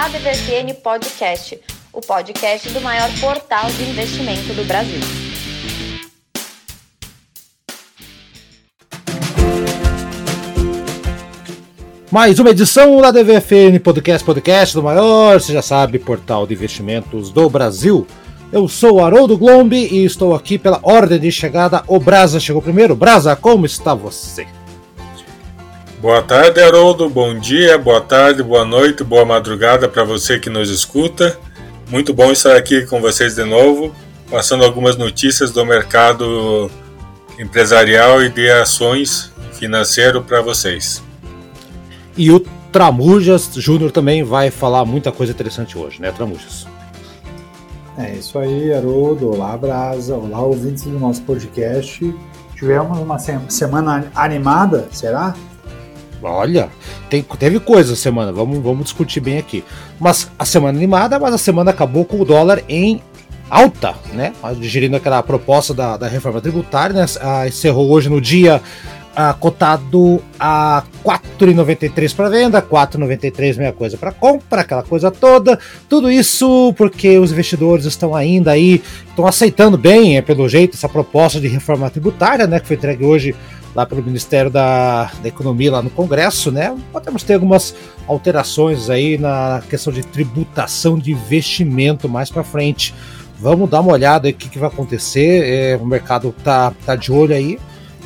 ADVFN Podcast, o podcast do maior portal de investimento do Brasil. Mais uma edição da DVFN Podcast, podcast do maior, você já sabe, portal de investimentos do Brasil. Eu sou Haroldo Glombi e estou aqui pela ordem de chegada. O Brasa chegou primeiro. Brasa, como está você? Boa tarde, Haroldo. Bom dia, boa tarde, boa noite, boa madrugada para você que nos escuta. Muito bom estar aqui com vocês de novo, passando algumas notícias do mercado empresarial e de ações financeiro para vocês. E o Tramujas Júnior também vai falar muita coisa interessante hoje, né, Tramujas? É isso aí, Haroldo. Olá, Brasa. Olá, ouvintes do nosso podcast. Tivemos uma semana animada, será? Olha, tem, teve coisa semana, vamos, vamos discutir bem aqui. Mas a semana animada, mas a semana acabou com o dólar em alta, né? Digerindo aquela proposta da, da reforma tributária, né? Ah, encerrou hoje no dia ah, cotado a 4,93 para venda, 4,93 meia coisa para compra, aquela coisa toda. Tudo isso porque os investidores estão ainda aí, estão aceitando bem, é, pelo jeito, essa proposta de reforma tributária, né, que foi entregue hoje lá pelo Ministério da, da Economia lá no Congresso, né? Podemos ter algumas alterações aí na questão de tributação de investimento mais para frente. Vamos dar uma olhada aí o que, que vai acontecer. É, o mercado tá, tá de olho aí.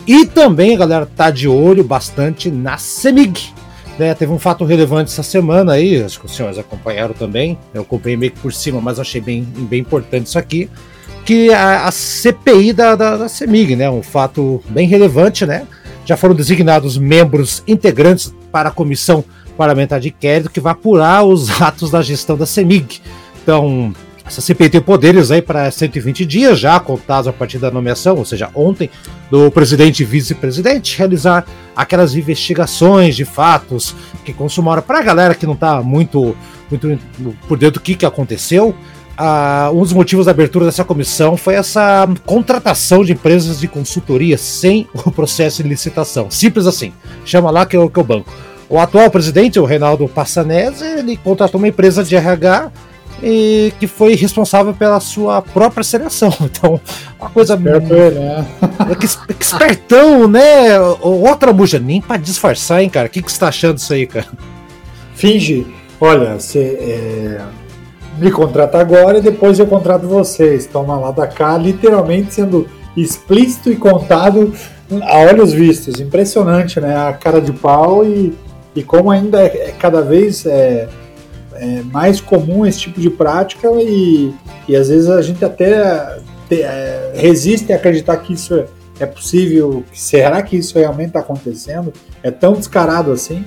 E também a galera tá de olho bastante na CEMIG. Né, teve um fato relevante essa semana aí, acho que os senhores acompanharam também. Eu acompanhei meio que por cima, mas achei bem, bem importante isso aqui. Que a, a CPI da, da, da CEMIG, né? Um fato bem relevante, né? Já foram designados membros integrantes para a comissão parlamentar de inquérito que vai apurar os atos da gestão da CEMIG. Então, essa CPI tem poderes aí para 120 dias, já contados a partir da nomeação, ou seja, ontem, do presidente e vice-presidente, realizar aquelas investigações de fatos que consumaram. Para a galera que não está muito, muito por dentro do que, que aconteceu, uh, um dos motivos da abertura dessa comissão foi essa contratação de empresas de consultoria sem o processo de licitação. Simples assim. Chama lá que eu, que eu banco. O atual presidente, o Reinaldo Passanese, ele contratou uma empresa de RH e que foi responsável pela sua própria seleção. Então, uma coisa. Esperto, né? que, que espertão, né? Outra bucha, nem pra disfarçar, hein, cara? O que, que você tá achando disso aí, cara? Finge. Olha, você é, me contrata agora e depois eu contrato vocês. Toma lá da cá, literalmente sendo explícito e contado a olhos vistos. Impressionante, né? A cara de pau e, e como ainda é, é cada vez. É, é mais comum esse tipo de prática e, e às vezes a gente até te, é, resiste a acreditar que isso é, é possível. Será que isso realmente está acontecendo? É tão descarado assim?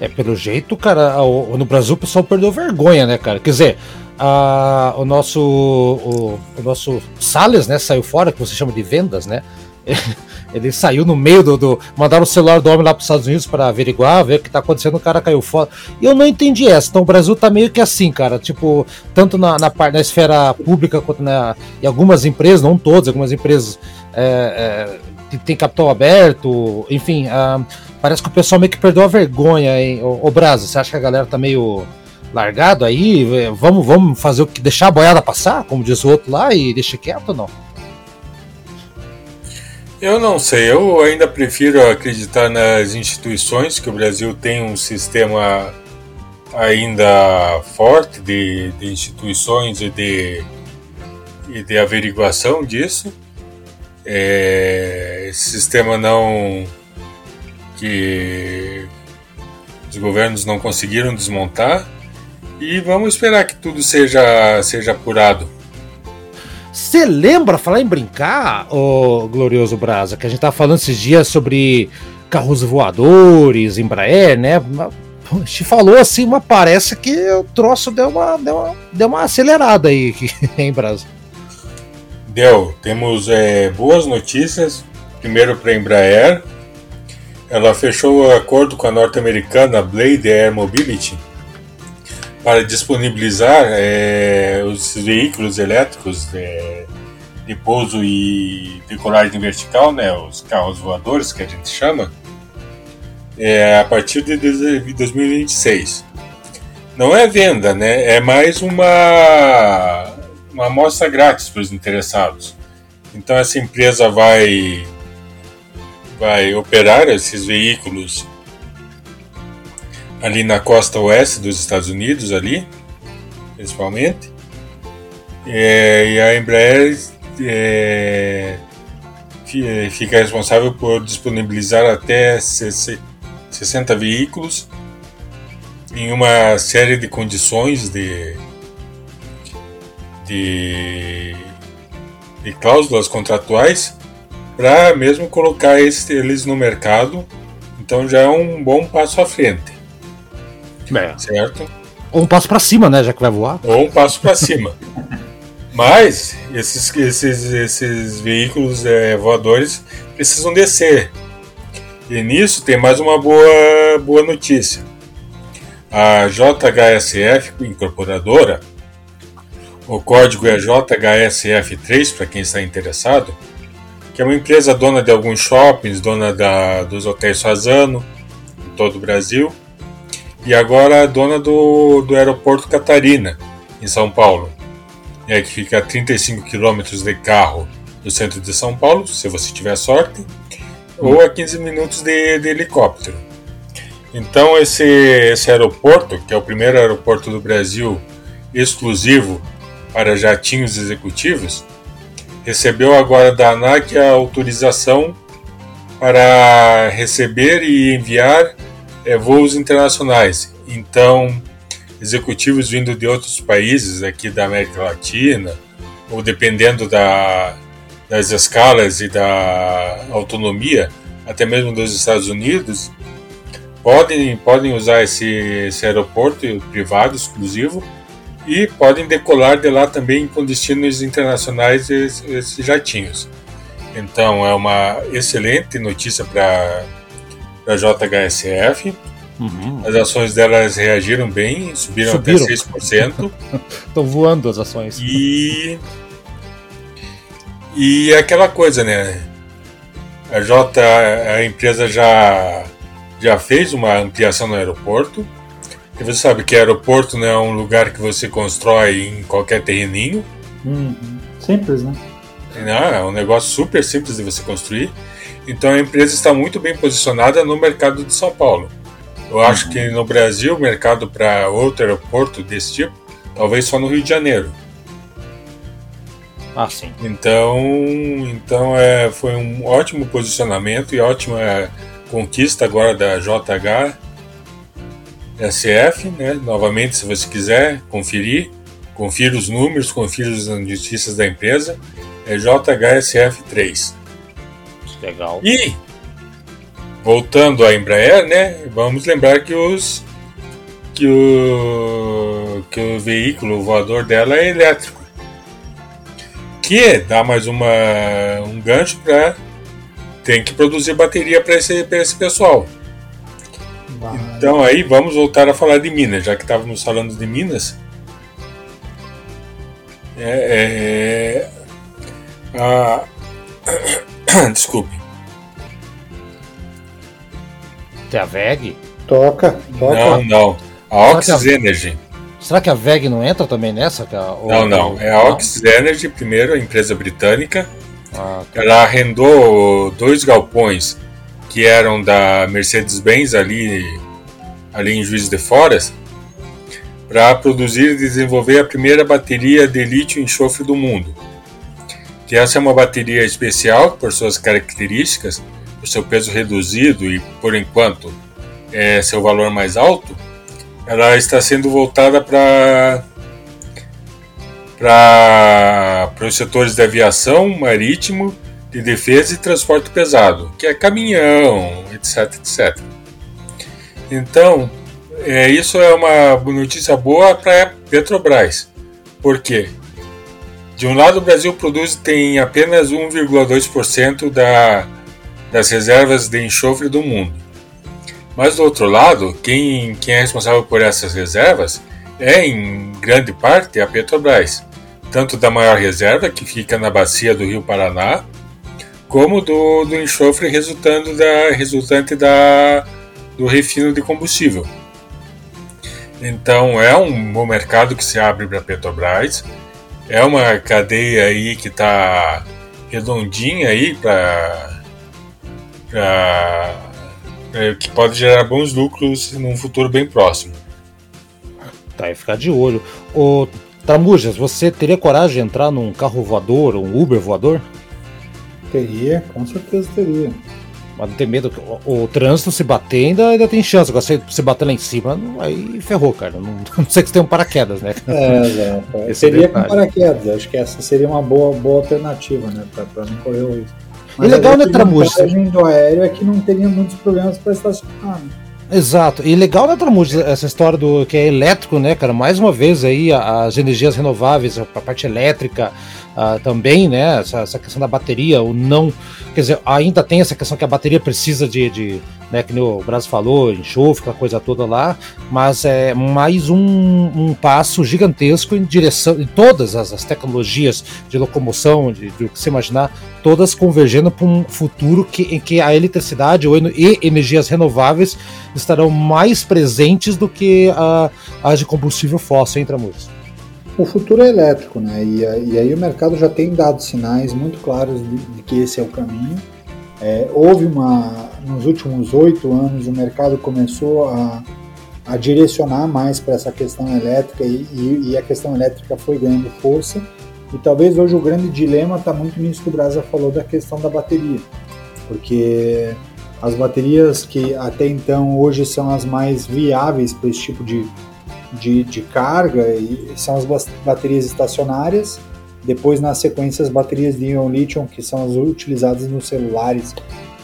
É, pelo jeito, cara, no Brasil o pessoal perdeu vergonha, né, cara? Quer dizer, a, o nosso o, o, nosso Salles, né, saiu fora, que você chama de vendas, né? Ele saiu no meio do, do. Mandaram o celular do homem lá para os Estados Unidos para averiguar, ver o que está acontecendo, o cara caiu fora. E eu não entendi essa. Então o Brasil tá meio que assim, cara. Tipo, tanto na, na, na esfera pública quanto na, em algumas empresas, não todas, algumas empresas é, é, tem capital aberto, enfim. Parece que o pessoal meio que perdeu a vergonha, hein? O Brasil, você acha que a galera tá meio largado aí? Vamos, vamos fazer o que? Deixar a boiada passar, como diz o outro lá, e deixa quieto ou não? Eu não sei, eu ainda prefiro acreditar nas instituições, que o Brasil tem um sistema ainda forte de, de instituições e de, e de averiguação disso. É, esse sistema não que os governos não conseguiram desmontar e vamos esperar que tudo seja, seja apurado. Você lembra, falar em brincar, ô glorioso Brasa, que a gente tava falando esses dias sobre carros voadores, Embraer, né? A gente falou assim, mas parece que o troço deu uma, deu uma, deu uma acelerada aí, em Brasa. Deu. Temos é, boas notícias. Primeiro para a Embraer. Ela fechou o acordo com a norte-americana Blade Air Mobility para disponibilizar é, os veículos elétricos é, de pouso e decolagem vertical, né, os carros voadores que a gente chama, é, a partir de 2026. não é venda, né? É mais uma, uma amostra grátis para os interessados. Então essa empresa vai vai operar esses veículos ali na costa oeste dos Estados Unidos ali, principalmente. É, e a Embraer é, fica responsável por disponibilizar até 60 veículos em uma série de condições de, de, de cláusulas contratuais para mesmo colocar eles no mercado. Então já é um bom passo à frente. É. Certo? Ou um passo para cima, né? Já que vai voar. Ou um passo para cima. Mas esses, esses, esses veículos é, voadores precisam descer. E nisso tem mais uma boa, boa notícia a JHSF incorporadora, o código é JHSF3 para quem está interessado, que é uma empresa dona de alguns shoppings, dona da, dos hotéis Fazano, em todo o Brasil, e agora dona do, do aeroporto Catarina, em São Paulo, é, que fica a 35 quilômetros de carro do centro de São Paulo, se você tiver sorte, ou a 15 minutos de, de helicóptero. Então esse, esse aeroporto, que é o primeiro aeroporto do Brasil exclusivo para jatinhos executivos, recebeu agora da ANAC a autorização para receber e enviar é, voos internacionais. Então, executivos vindo de outros países aqui da América Latina, ou dependendo da, das escalas e da autonomia, até mesmo dos Estados Unidos, podem, podem usar esse, esse aeroporto privado exclusivo e podem decolar de lá também com destinos internacionais esses jatinhos. Então é uma excelente notícia para a JHSF. Uhum. As ações delas reagiram bem, subiram, subiram. até 6%. Estão voando as ações. E e aquela coisa, né? A J, a empresa já já fez uma ampliação no aeroporto. E você sabe que aeroporto não é um lugar que você constrói em qualquer terreninho. Uhum. Simples, né? Não, é um negócio super simples de você construir. Então a empresa está muito bem posicionada no mercado de São Paulo. Eu acho uhum. que no Brasil, o mercado para outro aeroporto desse tipo, talvez só no Rio de Janeiro. Ah, sim. Então, então é, foi um ótimo posicionamento e ótima conquista agora da JHSF, né? Novamente, se você quiser conferir, confira os números, confira as notícias da empresa, é JHSF3. Legal. E voltando à Embraer, né? Vamos lembrar que os que o que o veículo voador dela é elétrico, que dá mais uma um gancho para tem que produzir bateria para esse, esse pessoal. Então aí vamos voltar a falar de Minas, já que estávamos falando de Minas. É, é, a... Desculpe. Tem a VEG? Toca, toca. Não, não. A Oxys Energy. Será que a VEG não entra também nessa? Ou... Não, não. É a Oxys Energy, primeiro, a empresa britânica ah, tá. Ela arrendou dois galpões que eram da Mercedes-Benz ali, ali em Juiz de Fora para produzir e desenvolver a primeira bateria de lítio enxofre do mundo. Que essa é uma bateria especial por suas características, por seu peso reduzido e, por enquanto, é seu valor mais alto. Ela está sendo voltada para para os setores de aviação, marítimo, de defesa e transporte pesado, que é caminhão, etc, etc. Então, é, isso é uma notícia boa para Petrobras. Por quê? De um lado, o Brasil produz tem apenas 1,2% da, das reservas de enxofre do mundo. Mas do outro lado, quem, quem é responsável por essas reservas é, em grande parte, a Petrobras tanto da maior reserva, que fica na bacia do Rio Paraná, como do, do enxofre resultando da, resultante da, do refino de combustível. Então é um bom mercado que se abre para a Petrobras. É uma cadeia aí que está redondinha aí para que pode gerar bons lucros num futuro bem próximo. Tá, e ficar de olho. O Tramujas, você teria coragem de entrar num carro voador, um Uber voador? Teria, com certeza teria. Mas não tem medo que o, o, trânsito se bater ainda, ainda tem chance. Agora se você bater lá em cima, aí ferrou, cara. Não, não sei que você tem um paraquedas, né? É, exato. É. Seria com paraquedas. Acho que essa seria uma boa, boa alternativa, né? Pra, pra não correr o risco. Mas e legal, né, Tramujas? A do aéreo é que não teria muitos problemas para estacionar, né? Exato. E legal, né, Tramujas, essa história do que é elétrico, né, cara? Mais uma vez aí as energias renováveis, a parte elétrica, uh, também, né? Essa, essa, questão da bateria, o não. Quer dizer, ainda tem essa questão que a bateria precisa de, de né, que o Brasil falou, enxofre, aquela coisa toda lá, mas é mais um, um passo gigantesco em direção, em todas as, as tecnologias de locomoção, de, de, o que você imaginar, todas convergendo para um futuro que, em que a eletricidade ou, e energias renováveis estarão mais presentes do que a, as de combustível fóssil, hein, Tramujas? o futuro é elétrico, né? E, e, aí o mercado já tem dado sinais muito claros de, de que esse é o caminho. É, houve uma, nos últimos oito anos, o mercado começou a, a direcionar mais para essa questão elétrica e, e, e, a questão elétrica foi ganhando força. E talvez hoje o grande dilema está muito nisso que o Brasa falou da questão da bateria, porque as baterias que até então hoje são as mais viáveis para esse tipo de de, de carga são as baterias estacionárias. Depois, na sequência, as baterias de íon lítio, que são as utilizadas nos celulares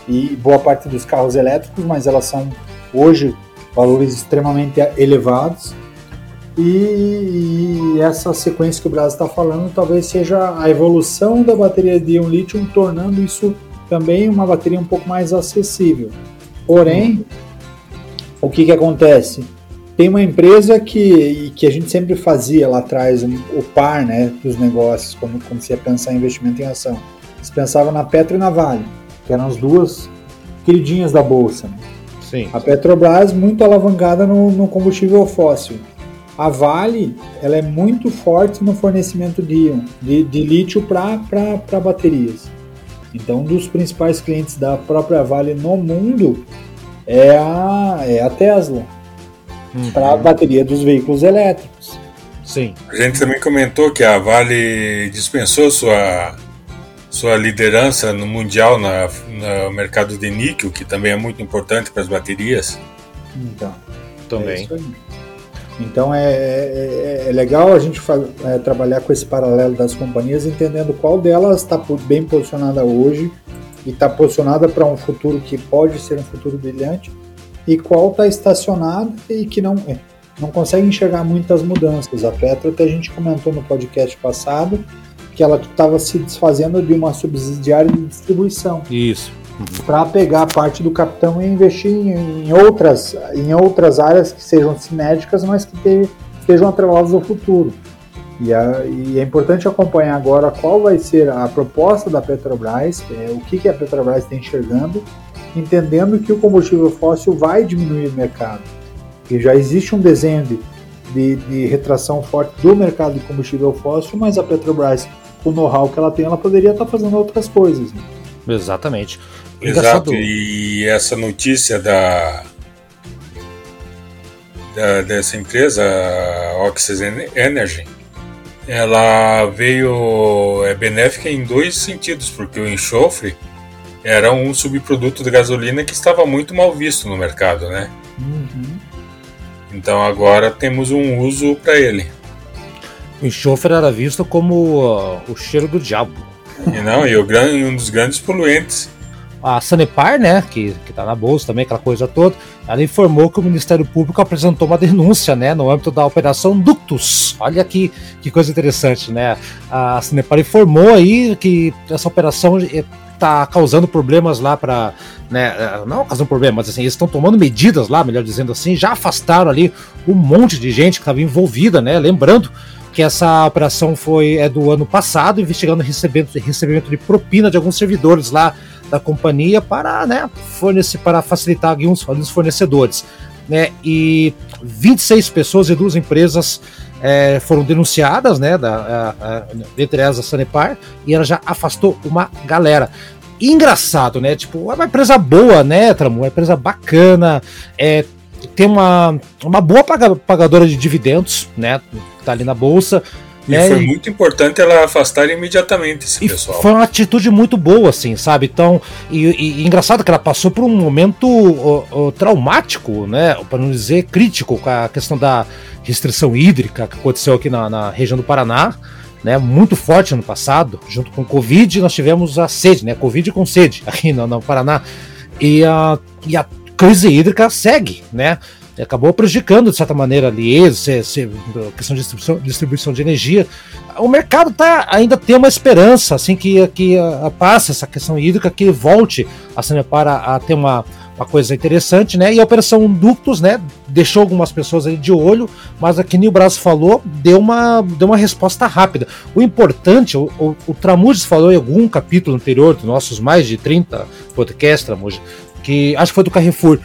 e boa parte dos carros elétricos, mas elas são hoje valores extremamente elevados. E, e essa sequência que o Brasil está falando talvez seja a evolução da bateria de íon lítio, tornando isso também uma bateria um pouco mais acessível. Porém, o que, que acontece? Tem uma empresa que, que a gente sempre fazia lá atrás, um, o par né, dos negócios, quando, quando você ia pensar em investimento em ação. Você pensava na Petro e na Vale, que eram as duas queridinhas da Bolsa. Né? Sim. A Petrobras muito alavancada no, no combustível fóssil. A Vale ela é muito forte no fornecimento de, de, de lítio para baterias. Então, um dos principais clientes da própria Vale no mundo é a, é a Tesla uhum. para a bateria dos veículos elétricos. Sim. A gente também comentou que a Vale dispensou sua, sua liderança no mundial na, no mercado de níquel, que também é muito importante para as baterias. Então, também. É então é, é, é, legal a gente é, trabalhar com esse paralelo das companhias, entendendo qual delas está bem posicionada hoje e está posicionada para um futuro que pode ser um futuro brilhante e qual está estacionado e que não, é, não consegue enxergar muitas mudanças. A Petro, até a gente comentou no podcast passado, que ela estava se desfazendo de uma subsidiária de distribuição. Isso. Uhum. Para pegar parte do capitão e investir em, outras, em outras áreas que sejam sinérgicas, mas que te, estejam atreladas ao futuro. E, a, e, é importante acompanhar agora qual vai ser a proposta da Petrobras, é, o que, que a Petrobras está enxergando entendendo que o combustível fóssil vai diminuir o mercado. E já existe um desenho de, de, de retração forte do mercado de combustível fóssil, mas a Petrobras, com o know-how que ela tem, ela poderia estar fazendo outras coisas. Né? Exatamente. Exato, e essa notícia da, da, dessa empresa, Oxys Energy, ela veio é benéfica em dois sentidos, porque o enxofre era um subproduto da gasolina que estava muito mal visto no mercado, né? Uhum. Então agora temos um uso para ele. O enxofre era visto como uh, o cheiro do diabo. E não, e o grande, um dos grandes poluentes. A Sanepar, né, que, que tá na bolsa também, aquela coisa toda, ela informou que o Ministério Público apresentou uma denúncia, né, no âmbito da Operação Ductus. Olha que, que coisa interessante, né? A Sanepar informou aí que essa operação tá causando problemas lá para, né, é, não causando problemas, mas assim, eles estão tomando medidas lá, melhor dizendo assim, já afastaram ali um monte de gente que estava envolvida, né, lembrando que essa operação foi é do ano passado, investigando recebimento, recebimento de propina de alguns servidores lá da companhia para, né, fornecer, para facilitar alguns fornecedores. Né? E 26 pessoas e duas empresas é, foram denunciadas, né? Da, a, a, entre elas a Sanepar, e ela já afastou uma galera. engraçado, né? Tipo, é uma empresa boa, né, Tramo? Uma empresa bacana, é, tem uma, uma boa pagadora de dividendos, né? Tá ali na bolsa. E né? foi muito importante ela afastar imediatamente esse e pessoal. Foi uma atitude muito boa, assim, sabe? Então, e, e, e engraçado que ela passou por um momento traumático, né? Para não dizer crítico, com a questão da restrição hídrica que aconteceu aqui na, na região do Paraná. Né, muito forte ano passado, junto com o Covid, nós tivemos a sede, né? Covid com sede aqui no, no Paraná. E a, e a crise hídrica segue, né? Acabou prejudicando de certa maneira ali, se, se, questão de distribuição, distribuição de energia. O mercado tá, ainda tem uma esperança, assim, que, que a, a passe essa questão hídrica, que volte a Sanepar a, ter uma, uma coisa interessante, né? E a Operação Ductos, né, deixou algumas pessoas aí de olho, mas aqui no Brasil falou, deu uma, deu uma resposta rápida. O importante, o, o, o Tramudes falou em algum capítulo anterior dos nossos mais de 30 podcasts, Tramudes, que acho que foi do Carrefour,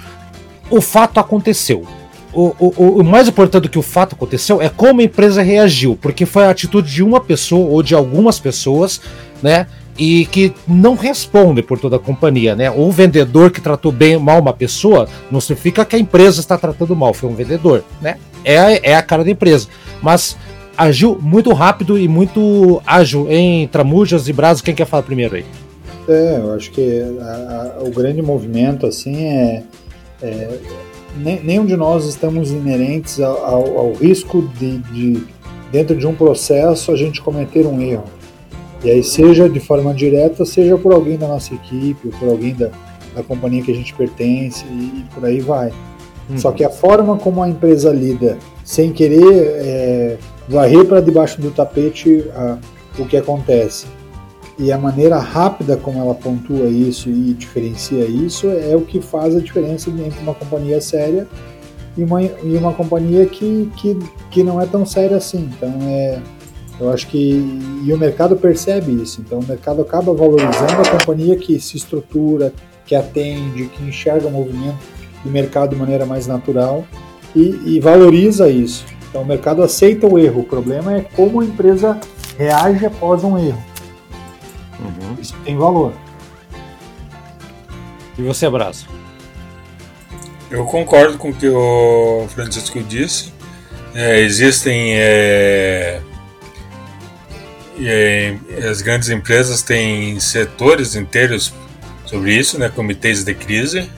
o fato aconteceu. O, o, o, mais importante do que o fato aconteceu é como a empresa reagiu, porque foi a atitude de uma pessoa ou de algumas pessoas, né? E que não responde por toda a companhia, né? O vendedor que tratou bem mal uma pessoa não significa que a empresa está tratando mal, foi um vendedor, né? É, é a cara da empresa. Mas agiu muito rápido e muito ágil em Tramujas e Brasil. Quem quer falar primeiro aí? É, eu acho que a, a, o grande movimento assim é é, nenhum de nós estamos inerentes ao, ao, risco de, de, dentro de um processo, a gente cometer um erro. E aí, seja de forma direta, seja por alguém da nossa equipe, por alguém da, da companhia que a gente pertence, e, e por aí vai. Uhum. Só que a forma como a empresa lida, sem querer é, varrer para debaixo do tapete a, o que acontece, e a maneira rápida como ela pontua isso e diferencia isso é o que faz a diferença entre uma companhia séria e uma, e uma companhia que, que, que não é tão séria assim. Então, é, eu acho que. E o mercado percebe isso. Então, o mercado acaba valorizando a companhia que se estrutura, que atende, que enxerga o movimento de mercado de maneira mais natural e, e valoriza isso. Então, o mercado aceita o erro. O problema é como a empresa reage após um erro. Isso tem valor. E você, Abraço? Eu concordo com o que o Francisco disse. É, existem. É, é, as grandes empresas têm setores inteiros sobre isso, né, comitês de crise,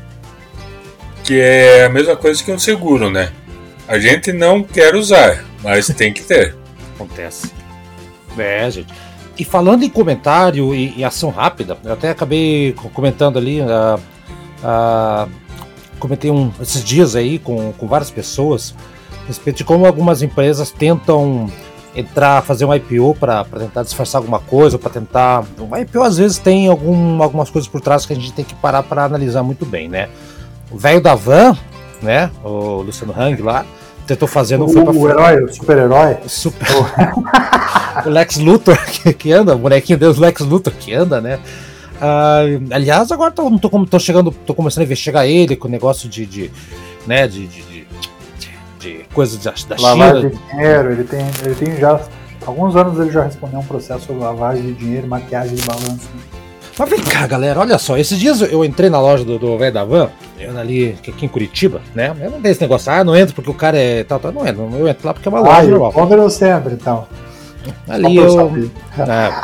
que é a mesma coisa que um seguro, né? A gente não quer usar, mas tem que ter. Acontece. É, gente. E falando em comentário e, e, ação rápida, eu até acabei comentando ali, uh, uh, comentei um, esses dias aí com, com várias pessoas a respeito de como algumas empresas tentam entrar, fazer um IPO para tentar disfarçar alguma coisa, para tentar. O IPO às vezes tem algum, algumas coisas por trás que a gente tem que parar para analisar muito bem, né? O velho da van, né? O Luciano Hang lá, tentou fazer, não o, foi pra O herói, o super-herói. Super... o Lex Luthor que, que, anda, o bonequinho Deus Lex Luthor que anda, né? Uh, aliás, agora tô, tô, tô, chegando, tô começando a investigar ele com o negócio de, de né, de, de, de, de coisas da, da lavagem China. de dinheiro, ele tem, ele tem já, alguns anos ele já respondeu um processo sobre lavagem de dinheiro, maquiagem de balanço. Mas vem cá, galera, olha só. Esses dias eu entrei na loja do velho da van, eu ali aqui em Curitiba, né? Eu não tenho esse negócio, ah, não entro porque o cara é tal, tal. Não entro, eu entro lá porque é uma loja ah, normal. Como sempre, então. Ali eu. Ah,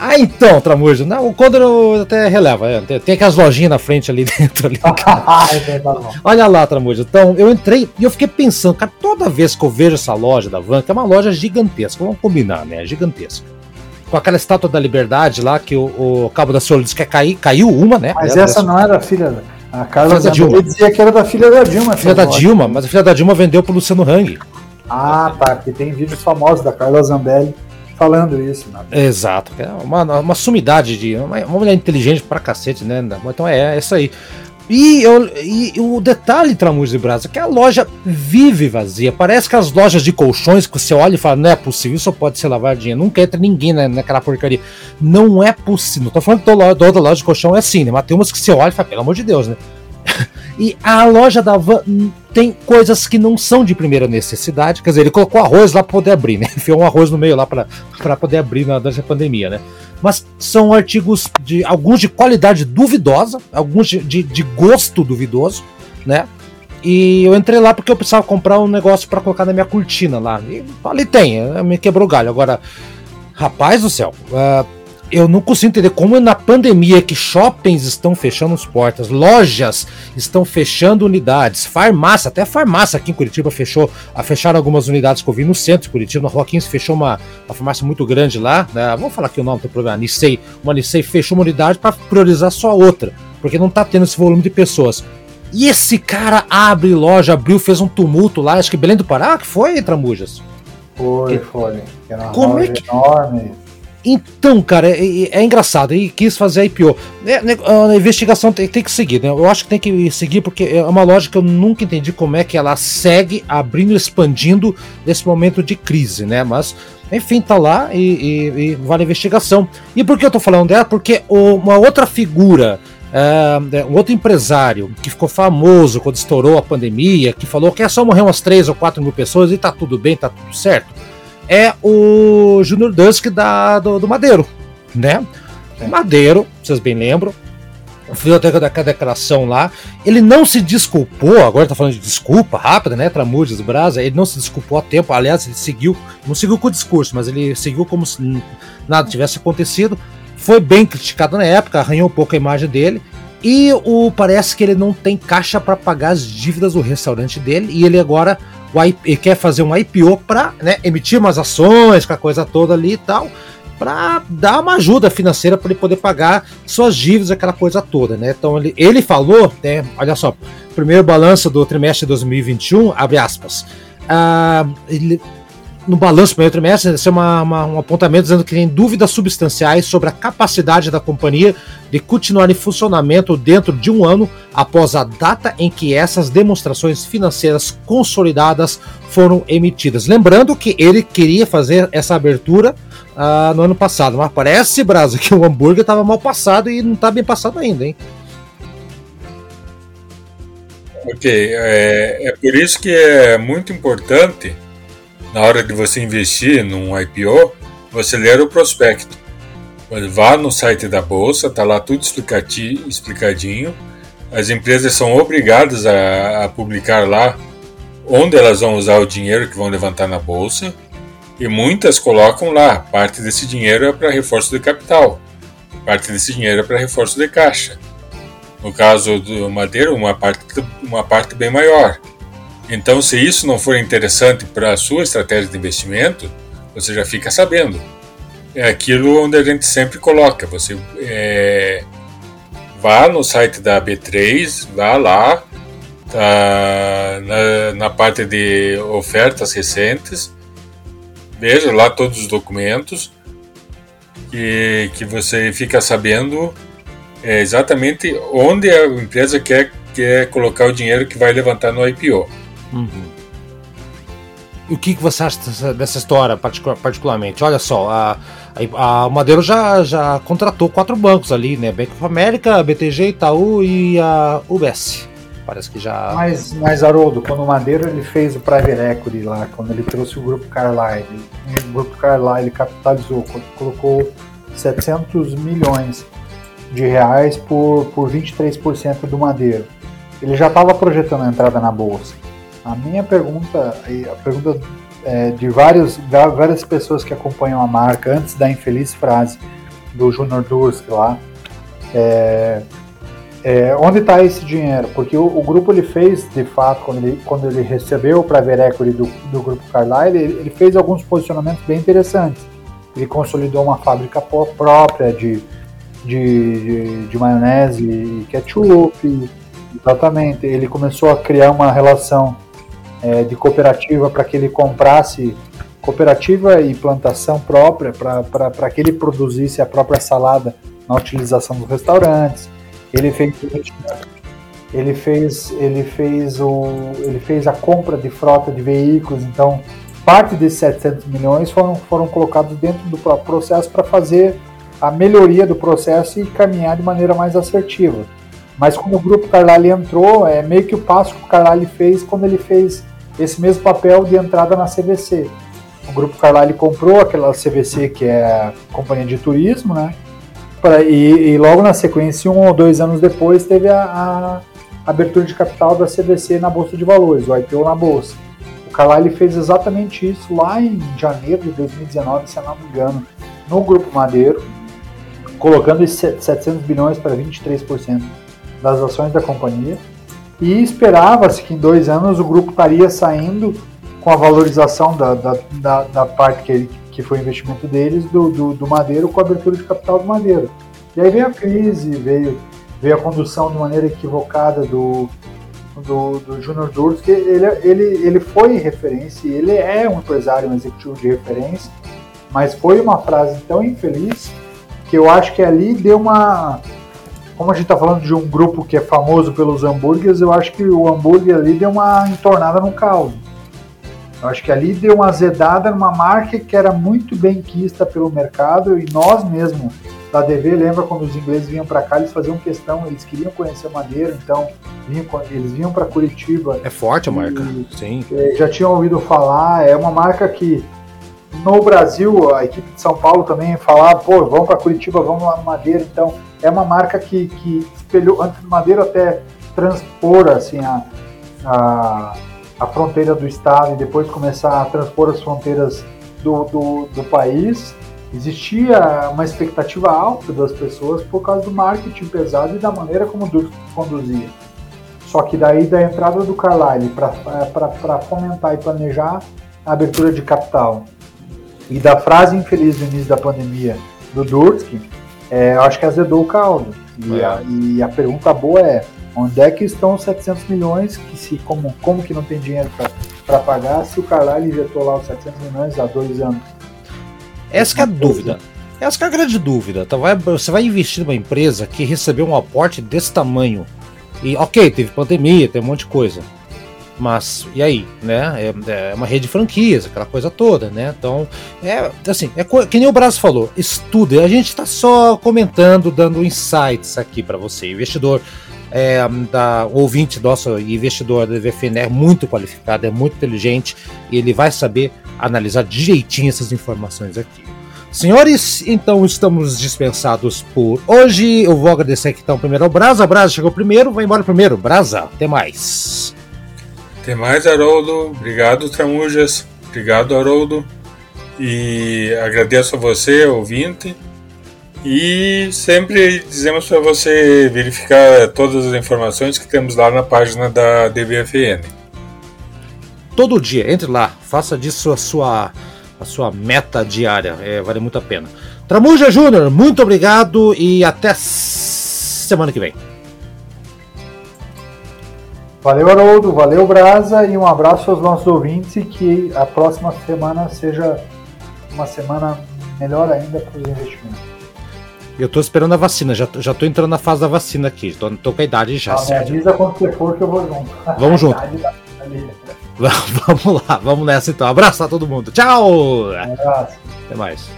ah, então, Tramujo, não, o Condor até releva. É, tem, tem aquelas lojinhas na frente ali dentro. Ali, Olha lá, Tramujo. Então, eu entrei e eu fiquei pensando, cara, toda vez que eu vejo essa loja da Van, que é uma loja gigantesca, vamos combinar, né? Gigantesca com aquela estátua da liberdade lá que o, o Cabo da Ciolo disse que ia cair, caiu uma, né? Mas essa não era a filha a Carla da Dilma. dizia que era da filha da Dilma. Filha da Dilma, mas a filha da Dilma vendeu pro Luciano Hang. Ah, tá, porque tem vídeos famosos da Carla Zambelli falando isso. Né? Exato, é uma, uma sumidade de. Uma, uma mulher inteligente pra cacete, né? Então é, é isso aí. E, eu, e, o detalhe, Tramujas e Brasa, é que a loja vive vazia. Parece que as lojas de colchões que você olha e fala, não é possível, isso pode ser lavar dinheiro. Nunca entra ninguém né, naquela porcaria. Não é possível. Não tô falando que toda loja de colchão é assim, né? Mas tem umas que você olha e fala, pelo amor de Deus, né? E a loja da Van tem coisas que não são de primeira necessidade. Quer dizer, ele colocou arroz lá para poder abrir, né? Enfiou um arroz no meio lá para poder abrir na, durante a pandemia, né? Mas são artigos de alguns de qualidade duvidosa, alguns de, de, gosto duvidoso, né? E eu entrei lá porque eu precisava comprar um negócio para colocar na minha cortina lá. E ali tem, me quebrou o galho. Agora, rapaz do céu, uh, eu não consigo entender como na pandemia que shoppings estão fechando as portas, lojas estão fechando unidades, farmácia, até farmácia aqui em Curitiba fechou, a fechar algumas unidades que eu vi no centro de Curitiba, na Rua 15 fechou uma, uma farmácia muito grande lá, né? vamos falar aqui o nome, não tem problema, Nissei, uma Nissei fechou uma unidade para priorizar só a outra, porque não está tendo esse volume de pessoas. E esse cara abre loja, abriu, fez um tumulto lá, acho que Belém do Pará, que foi, Tramujas? Foi, foi. Era uma Como é que... enorme então, cara, é, é, é, engraçado. E quis fazer a IPO. É, né, a investigação tem, tem, que seguir, né? Eu acho que tem que seguir porque é uma lógica que eu nunca entendi como é que ela segue abrindo, expandindo nesse momento de crise, né? Mas, enfim, tá lá e, e, e vale a investigação. E por que eu tô falando dela? Porque uma outra figura. É, um outro empresário que ficou famoso quando estourou a pandemia, que falou que é só morrer umas 3 ou 4 mil pessoas e tá tudo bem, tá tudo certo é o Junior Dusk da, do, do Madeiro, né? É. Madeiro, vocês bem lembram, fez até da declaração lá. Ele não se desculpou, agora tá falando de desculpa rápida, né? Tramujas, Brasa, ele não se desculpou a tempo. Aliás, ele seguiu, não seguiu com o discurso, mas ele seguiu como se nada tivesse acontecido. Foi bem criticado na época, arranhou um pouco a imagem dele. E o parece que ele não tem caixa para pagar as dívidas do restaurante dele e ele agora ele quer fazer um IPO para né, emitir umas ações com a coisa toda ali e tal, para dar uma ajuda financeira para ele poder pagar suas dívidas, aquela coisa toda, né? Então ele, ele falou, né, olha só, primeiro balanço do trimestre de 2021, abre aspas. Uh, ele, no balanço do primeiro trimestre, esse é uma, uma, um apontamento dizendo que tem dúvidas substanciais sobre a capacidade da companhia de continuar em funcionamento dentro de um ano após a data em que essas demonstrações financeiras consolidadas foram emitidas. Lembrando que ele queria fazer essa abertura uh, no ano passado, mas parece, Brasa, que o hambúrguer estava mal passado e não está bem passado ainda, hein? Ok, é, é por isso que é muito importante na hora de você investir num IPO, você ler o prospecto. Vá no site da bolsa, tá lá tudo explicadinho. As empresas são obrigadas a, a publicar lá onde elas vão usar o dinheiro que vão levantar na bolsa. E muitas colocam lá, parte desse dinheiro é para reforço de capital, parte desse dinheiro é para reforço de caixa. No caso do Madeira, uma parte, uma parte bem maior. Então, se isso não for interessante para a sua estratégia de investimento, você já fica sabendo. É aquilo onde a gente sempre coloca. Você é, vá no site da B3, vá lá, tá na, na parte de ofertas recentes, veja lá todos os documentos e que você fica sabendo é, exatamente onde a empresa quer, quer colocar o dinheiro que vai levantar no IPO. Uhum. O que, que você acha dessa história, particularmente? Olha só, a, a Madeiro já, já contratou quatro bancos ali, né? Bank of America, BTG, Itaú e a UBS. Parece que já. Mas, mas Haroldo, quando o Madeiro ele fez o Private Equity lá, quando ele trouxe o grupo Carlyle, o grupo Carlyle capitalizou, colocou 700 milhões de reais por, por 23% do Madeiro. Ele já estava projetando a entrada na bolsa. A minha pergunta, a pergunta é, de vários, várias pessoas que acompanham a marca, antes da infeliz frase do Junior Dursk lá, é, é, onde está esse dinheiro? Porque o, o, grupo ele fez, de fato, quando ele, quando ele recebeu o Private Equity do, do grupo Carlyle, ele, ele, fez alguns posicionamentos bem interessantes. Ele consolidou uma fábrica própria de, de, de, de maionese e ketchup, exatamente. Ele começou a criar uma relação é, de cooperativa para que ele comprasse cooperativa e plantação própria para que ele produzisse a própria salada na utilização dos restaurantes. Ele fez ele fez ele fez o ele fez a compra de frota de veículos, então parte desses 700 milhões foram foram colocados dentro do processo para fazer a melhoria do processo e caminhar de maneira mais assertiva. Mas quando o grupo Carlyle entrou, é meio que o passo que o Carlyle fez quando ele fez esse mesmo papel de entrada na CVC. O grupo Carlyle comprou aquela CVC que é a companhia de turismo, né? Pra, e, e, logo na sequência, um ou dois anos depois, teve a, a, abertura de capital da CVC na Bolsa de Valores, o IPO na Bolsa. O Carlyle fez exatamente isso lá em janeiro de 2019, se eu não me engano, no Grupo Madeiro, colocando esses 700 bilhões para 23% das ações da companhia. E esperava-se que em dois anos o grupo estaria saindo com a valorização da, da, da, da parte que, ele, que foi investimento deles do, do, do, Madeiro com a abertura de capital do Madeiro. E aí veio a crise, veio, veio a condução de maneira equivocada do, do, do Júnior Durs, que ele, ele, ele foi referência, ele é um empresário, um executivo de referência, mas foi uma frase tão infeliz que eu acho que ali deu uma. Como a gente está falando de um grupo que é famoso pelos hambúrgueres, eu acho que o hambúrguer ali deu uma entornada no caldo. Eu acho que ali deu uma azedada numa marca que era muito bem quista pelo mercado e nós mesmo da DV, lembra quando os ingleses vinham para cá, eles faziam questão, eles queriam conhecer Madeira, então vinham, eles vinham para Curitiba. É forte a marca, sim. É, já tinham ouvido falar, é uma marca que no Brasil, a equipe de São Paulo também falava, pô, vamos para Curitiba, vamos lá no Madeira. Então, é uma marca que, que espelhou, antes do Madeira até transpor assim, a, a, a, fronteira do estado e depois começar a transpor as fronteiras do, do, do país, existia uma expectativa alta das pessoas por causa do marketing pesado e da maneira como o Duque conduzia. Só que daí da entrada do Carlyle para fomentar e planejar a abertura de capital e da frase infeliz do início da pandemia do Durski, é, eu acho que azedou o caldo. E, é. a, e, a, pergunta boa é: onde é que estão os 700 milhões? Que se, como, como que não tem dinheiro para pagar se o Carlyle injetou lá os 700 milhões há dois anos? Essa é a dúvida. Essa é a grande dúvida. Tá, vai, você vai investir numa empresa que recebeu um aporte desse tamanho. E ok, teve pandemia, tem um monte de coisa. Mas e aí, né? É, é, uma rede de franquias, aquela coisa toda, né? Então, é assim, é que nem o Brasil falou, estude. A gente está só comentando, dando insights aqui para você, investidor. É, da ouvinte nosso investidor da VFN é muito qualificado, é muito inteligente e ele vai saber analisar direitinho essas informações aqui. Senhores, então estamos dispensados por hoje. Eu vou agradecer aqui então primeiro ao Brasa. Brasa chegou primeiro, vai embora primeiro. Brasa, até mais. Até mais, Haroldo. Obrigado, Tramujas. Obrigado, Haroldo. E agradeço a você, ouvinte. E sempre dizemos para você verificar todas as informações que temos lá na página da DBFN. Todo dia, entre lá, faça disso a sua, a sua meta diária, é, vale muito a pena. Tramuja Júnior, muito obrigado e até semana que vem. Valeu, Haroldo, valeu, Brasa, e um abraço aos nossos ouvintes e que a próxima semana seja uma semana melhor ainda para os investimentos. Eu tô esperando a vacina, já, já tô entrando na fase da vacina aqui, tô, tô com a idade já. Ah, me avisa quando você for que eu vou junto. Vamos junto. vamos lá, vamos nessa então. Abraço a todo mundo. Tchau! Um abraço. Até mais.